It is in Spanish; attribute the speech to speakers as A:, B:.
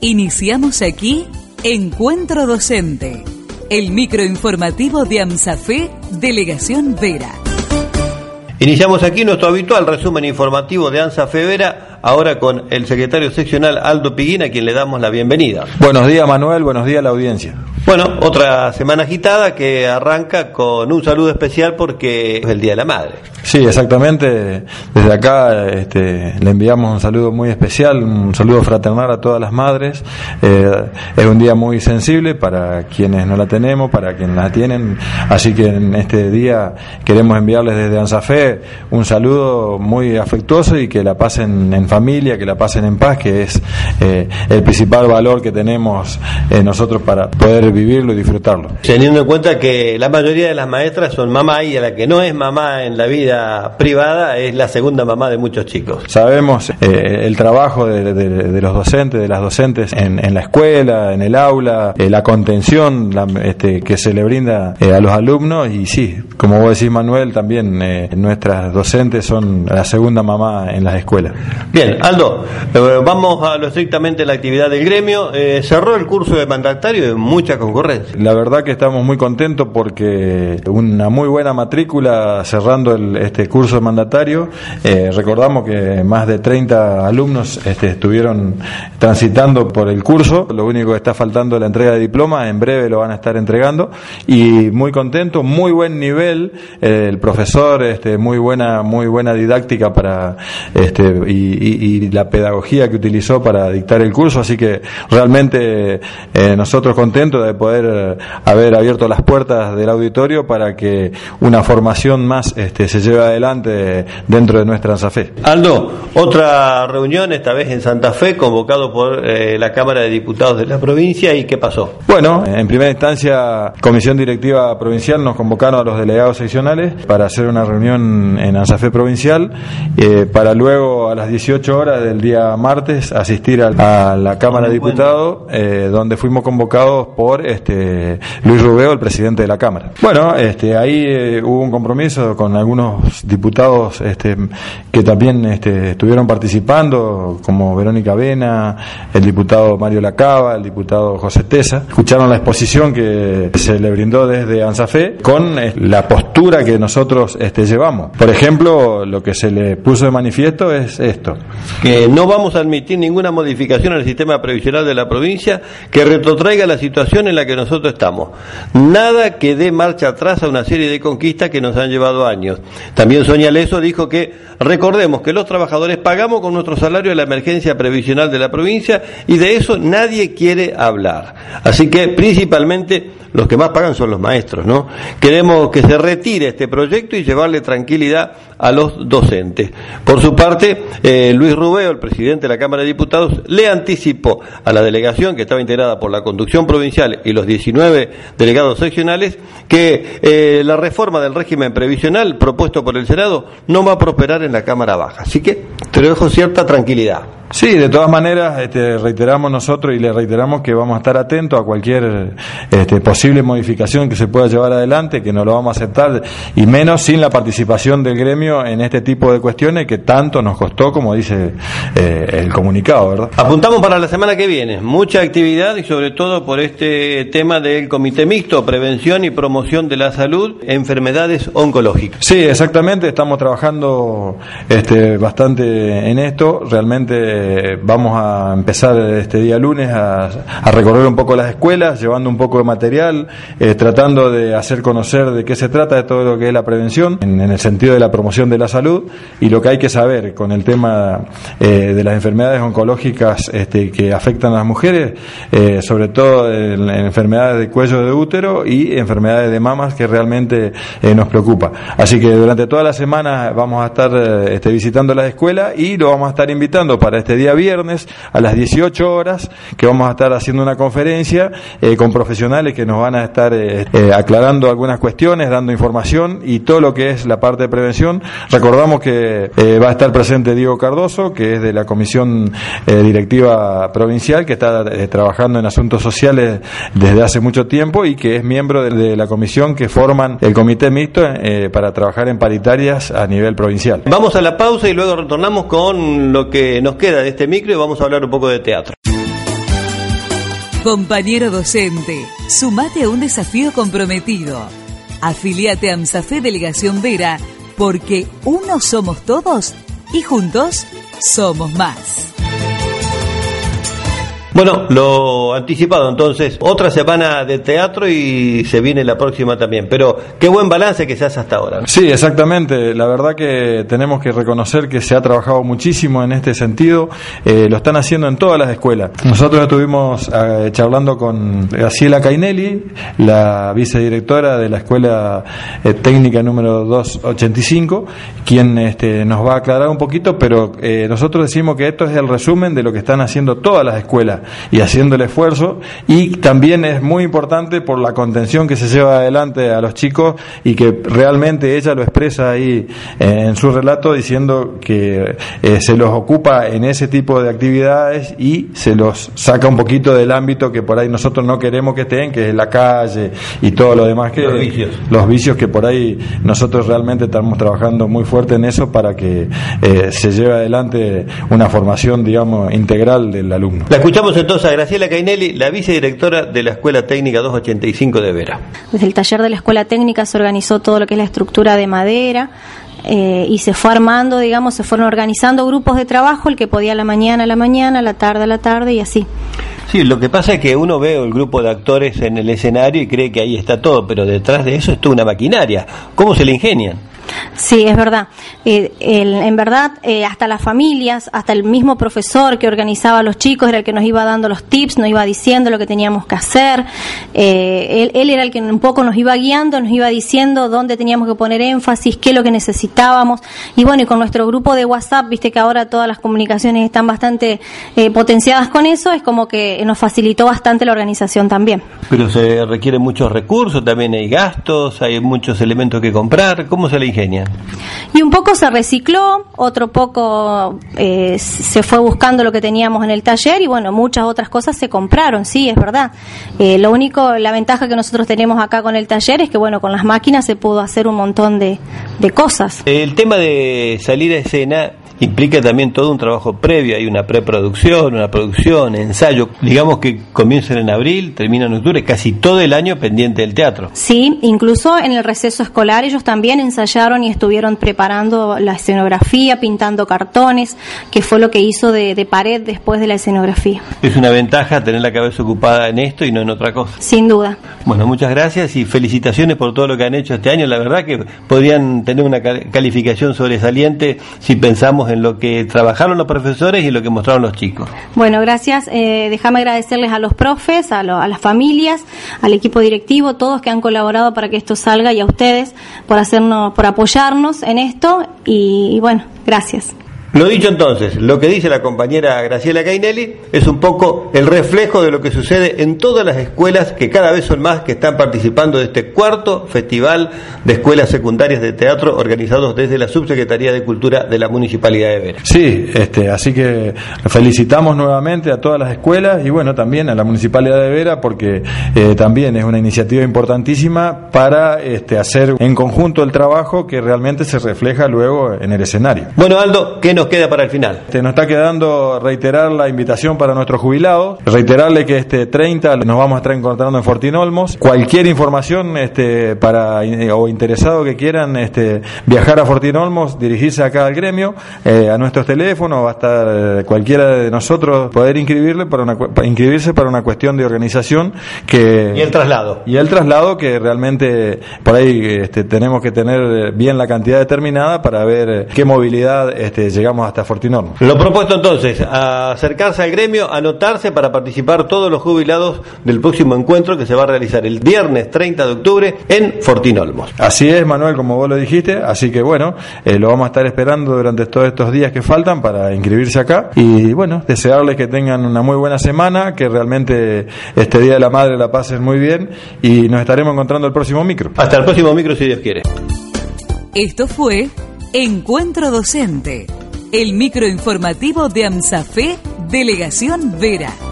A: Iniciamos aquí Encuentro Docente, el microinformativo de AMSAFE, Delegación Vera.
B: Iniciamos aquí nuestro habitual resumen informativo de ANSA Vera, ahora con el secretario seccional Aldo Piguina, a quien le damos la bienvenida.
C: Buenos días Manuel, buenos días a la audiencia.
B: Bueno, otra semana agitada que arranca con un saludo especial porque es el Día de la Madre.
C: Sí, exactamente. Desde acá este, le enviamos un saludo muy especial, un saludo fraternal a todas las madres. Eh, es un día muy sensible para quienes no la tenemos, para quienes la tienen. Así que en este día queremos enviarles desde Ansafé un saludo muy afectuoso y que la pasen en familia, que la pasen en paz, que es eh, el principal valor que tenemos eh, nosotros para poder vivir vivirlo y disfrutarlo.
B: Teniendo en cuenta que la mayoría de las maestras son mamá y a la que no es mamá en la vida privada es la segunda mamá de muchos chicos.
C: Sabemos eh, el trabajo de, los docentes, de las docentes en, la escuela, en el aula, eh, la contención este, que se le brinda eh, a los alumnos y sí, como vos decís Manuel, también nuestras docentes son la segunda mamá en las escuelas.
B: Bien, Aldo, vamos a lo estrictamente la actividad del gremio. cerró el curso de mandatario de mucha
C: La verdad que estamos muy contentos porque una muy buena matrícula cerrando el, este curso mandatario. Eh, recordamos que más de 30 alumnos este, estuvieron transitando por el curso. Lo único que está faltando es la entrega de diploma. En breve lo van a estar entregando. Y muy contento, muy buen nivel. Eh, el profesor, este, muy buena, muy buena didáctica para este, y, la pedagogía que utilizó para dictar el curso. Así que realmente eh, nosotros contentos de poder eh, haber abierto las puertas del auditorio para que una formación más este, se lleve adelante dentro de nuestra Santa Fe.
B: Aldo, otra reunión, esta vez en Santa Fe, convocado por eh, la Cámara de Diputados de la provincia, ¿y qué pasó?
C: Bueno, en primera instancia, Comisión Directiva Provincial nos convocaron a los delegados seccionales para hacer una reunión en Ansafé Provincial, eh, para luego a las 18 horas del día martes asistir a, la Cámara de Diputados, donde fuimos convocados por este, Luis Rubeo, el presidente de la Cámara. Bueno, este, ahí eh, hubo un compromiso con algunos diputados este, que también este, estuvieron participando, como Verónica Vena, el diputado Mario Lacaba, el diputado José Tesa. Escucharon la exposición que se le brindó desde ANSAFE con eh, la postura que nosotros este, llevamos. Por ejemplo, lo que se le puso de manifiesto es esto.
B: Que no vamos a admitir ninguna modificación al sistema previsional de la provincia que retrotraiga la situación en la que nosotros estamos. Nada que dé marcha atrás a una serie de conquistas que nos han llevado años. También Sonia Leso dijo que recordemos que los trabajadores pagamos con nuestro salario la emergencia previsional de la provincia y de eso nadie quiere hablar. Así que principalmente los que más pagan son los maestros, ¿no? Queremos que se retire este proyecto y llevarle tranquilidad a los docentes. Por su parte, eh, Luis Rubeo, el presidente de la Cámara de Diputados, le anticipó a la delegación que estaba integrada por la conducción provincial y los 19 delegados seccionales que eh, la reforma del régimen previsional propuesto por el Senado no va a prosperar en la Cámara Baja. Así que te dejo cierta tranquilidad.
C: Sí, de todas maneras, este, reiteramos nosotros y le reiteramos que vamos a estar atentos a cualquier este, posible modificación que se pueda llevar adelante, que no lo vamos a aceptar, y menos sin la participación del gremio en este tipo de cuestiones que tanto nos costó, como dice eh, el comunicado, ¿verdad?
B: Apuntamos para la semana que viene, mucha actividad y sobre todo por este tema del Comité Mixto, Prevención y Promoción de la Salud, Enfermedades Oncológicas.
C: Sí, exactamente, estamos trabajando este, bastante en esto, realmente eh, vamos a empezar este día lunes a, recorrer un poco las escuelas, llevando un poco de material, eh, tratando de hacer conocer de qué se trata de todo lo que es la prevención, en, el sentido de la promoción de la salud y lo que hay que saber con el tema eh, de las enfermedades oncológicas este, que afectan a las mujeres, sobre todo en, enfermedades de cuello de útero y enfermedades de mamas que realmente nos preocupa. Así que durante toda la semana vamos a estar este, visitando las escuelas y lo vamos a estar invitando para este este día viernes a las 18 horas, que vamos a estar haciendo una conferencia eh, con profesionales que nos van a estar eh, eh, aclarando algunas cuestiones, dando información y todo lo que es la parte de prevención. Recordamos que va a estar presente Diego Cardoso, que es de la Comisión Directiva Provincial, que está trabajando en asuntos sociales desde hace mucho tiempo y que es miembro de, la comisión que forman el comité mixto para trabajar en paritarias a nivel provincial.
B: Vamos a la pausa y luego retornamos con lo que nos queda de este micro y vamos a hablar un poco de teatro.
A: Compañero docente, sumate a un desafío comprometido. Afiliate a AMSAFE Delegación Vera porque uno somos todos y juntos somos más.
B: Bueno, lo anticipado entonces, otra semana de teatro y se viene la próxima también, pero qué buen balance que se hace hasta ahora.
C: Sí, exactamente, la verdad que tenemos que reconocer que se ha trabajado muchísimo en este sentido, eh, lo están haciendo en todas las escuelas. Nosotros estuvimos eh, charlando con Graciela Cainelli, la vicedirectora de la Escuela eh, Técnica número 285, quien este, nos va a aclarar un poquito, pero nosotros decimos que esto es el resumen de lo que están haciendo todas las escuelas y haciendo el esfuerzo y también es muy importante por la contención que se lleva adelante a los chicos y que realmente ella lo expresa ahí eh, en su relato diciendo que eh, se los ocupa en ese tipo de actividades y se los saca un poquito del ámbito que por ahí nosotros no queremos que estén, que es la calle y todo lo demás que
B: los vicios,
C: los vicios que por ahí nosotros realmente estamos trabajando muy fuerte en eso para que eh, se lleve adelante una formación digamos integral del alumno.
B: La escuchamos entonces a Graciela Cainelli, la vicedirectora de la Escuela Técnica 285 de Vera.
D: Desde el taller de la Escuela Técnica se organizó todo lo que es la estructura de madera, eh, y se fue armando, digamos, se fueron organizando grupos de trabajo, el que podía a la mañana a la mañana, a la tarde a la tarde y así.
B: Sí, lo que pasa es que uno ve el grupo de actores en el escenario y cree que ahí está todo, pero detrás de eso está una maquinaria. ¿Cómo se le ingenian?
D: Sí, es verdad. Eh, en verdad, eh, hasta las familias, hasta el mismo profesor que organizaba a los chicos era el que nos iba dando los tips, nos iba diciendo lo que teníamos que hacer. Eh, él, era el que un poco nos iba guiando, nos iba diciendo dónde teníamos que poner énfasis, qué es lo que necesitábamos. Y bueno, y con nuestro grupo de WhatsApp, viste que ahora todas las comunicaciones están bastante potenciadas con eso, es como que nos facilitó bastante la organización también.
B: Pero se requieren muchos recursos, también hay gastos, hay muchos elementos que comprar. ¿Cómo se le
D: y un poco se recicló, otro poco eh, se fue buscando lo que teníamos en el taller y bueno, muchas otras cosas se compraron, sí, es verdad. Eh, lo único, la ventaja que nosotros tenemos acá con el taller es que bueno, con las máquinas se pudo hacer un montón de, de cosas.
B: El tema de salir a escena implica también todo un trabajo previo, hay una preproducción, una producción, ensayo, digamos que comienzan en abril, terminan en octubre, casi todo el año pendiente del teatro.
D: Sí, incluso en el receso escolar ellos también ensayaron y estuvieron preparando la escenografía, pintando cartones, que fue lo que hizo de, de pared después de la escenografía.
B: Es una ventaja tener la cabeza ocupada en esto y no en otra cosa.
D: Sin duda.
B: Bueno, muchas gracias y felicitaciones por todo lo que han hecho este año. La verdad que podrían tener una calificación sobresaliente si pensamos en lo que trabajaron los profesores y lo que mostraron los chicos.
D: Bueno, gracias. Eh, déjame agradecerles a los profes, a, las familias, al equipo directivo, todos que han colaborado para que esto salga y a ustedes por hacernos, por apoyarnos en esto y bueno, gracias.
B: Lo dicho entonces, lo que dice la compañera Graciela Cainelli es un poco el reflejo de lo que sucede en todas las escuelas, que cada vez son más, que están participando de este cuarto festival de escuelas secundarias de teatro organizados desde la Subsecretaría de Cultura de la Municipalidad de Vera.
C: Sí, este, así que felicitamos nuevamente a todas las escuelas y bueno, también a la Municipalidad de Vera porque eh, también es una iniciativa importantísima para este, hacer en conjunto el trabajo que realmente se refleja luego en el escenario.
B: Bueno, Aldo, ¿qué nos queda para el final?
C: Te nos está quedando reiterar la invitación para nuestros jubilados, reiterarle que este 30 nos vamos a estar encontrando en Fortín Olmos. Cualquier información este, para o interesado que quieran este, viajar a Fortín Olmos, dirigirse acá al gremio, eh, a nuestros teléfonos, va a estar eh, cualquiera de nosotros poder inscribirle para, una, inscribirse para una cuestión de organización que
B: y el traslado
C: y el traslado que realmente por ahí este, tenemos que tener bien la cantidad determinada para ver qué movilidad este, llegamos hasta Fortinón.
B: Lo propuesto entonces, acercarse al gremio, anotarse para participar todos los jubilados del próximo encuentro que se va a realizar el viernes 30 de octubre en Fortinolmos.
C: Así es, Manuel, como vos lo dijiste, así que bueno, eh, lo vamos a estar esperando durante todos estos días que faltan para inscribirse acá y bueno, desearles que tengan una muy buena semana, que realmente este Día de la Madre la pasen muy bien y nos estaremos encontrando el próximo micro.
B: Hasta el próximo micro si Dios quiere.
A: Esto fue Encuentro Docente el microinformativo de AMSAFE, Delegación Vera.